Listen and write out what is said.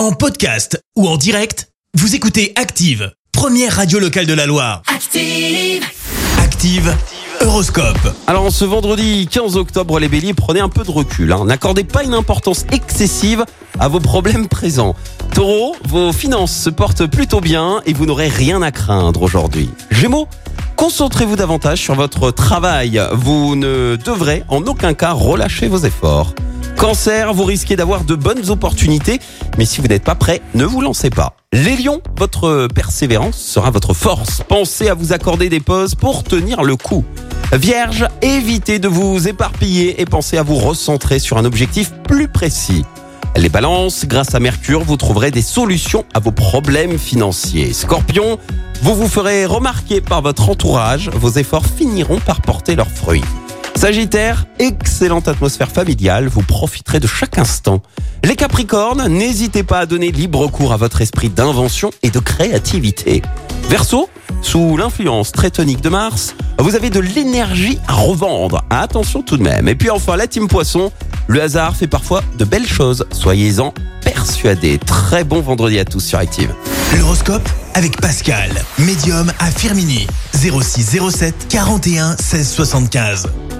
En podcast ou en direct, vous écoutez Active, première radio locale de la Loire. Active. Active, Horoscope. Alors ce vendredi 15 octobre, les béliers, prenez un peu de recul. hein. N'accordez pas une importance excessive à vos problèmes présents. Taureau, vos finances se portent plutôt bien et vous n'aurez rien à craindre aujourd'hui. Gémeaux, concentrez-vous davantage sur votre travail. Vous ne devrez en aucun cas relâcher vos efforts. Cancer, vous risquez d'avoir de bonnes opportunités, mais si vous n'êtes pas prêt, ne vous lancez pas. Les lions, votre persévérance sera votre force. Pensez à vous accorder des pauses pour tenir le coup. Vierge, évitez de vous éparpiller et pensez à vous recentrer sur un objectif plus précis. Les balances, grâce à Mercure, vous trouverez des solutions à vos problèmes financiers. Scorpion, vous vous ferez remarquer par votre entourage, vos efforts finiront par porter leurs fruits. Sagittaire, excellente atmosphère familiale, vous profiterez de chaque instant. Les Capricornes, n'hésitez pas à donner libre cours à votre esprit d'invention et de créativité. Verseau, sous l'influence très tonique de Mars, vous avez de l'énergie à revendre. Attention tout de même. Et puis enfin, la team Poisson, le hasard fait parfois de belles choses. Soyez-en persuadés. Très bon vendredi à tous sur Active. L'horoscope avec Pascal, médium à Firmini. 06 07 41 16 75.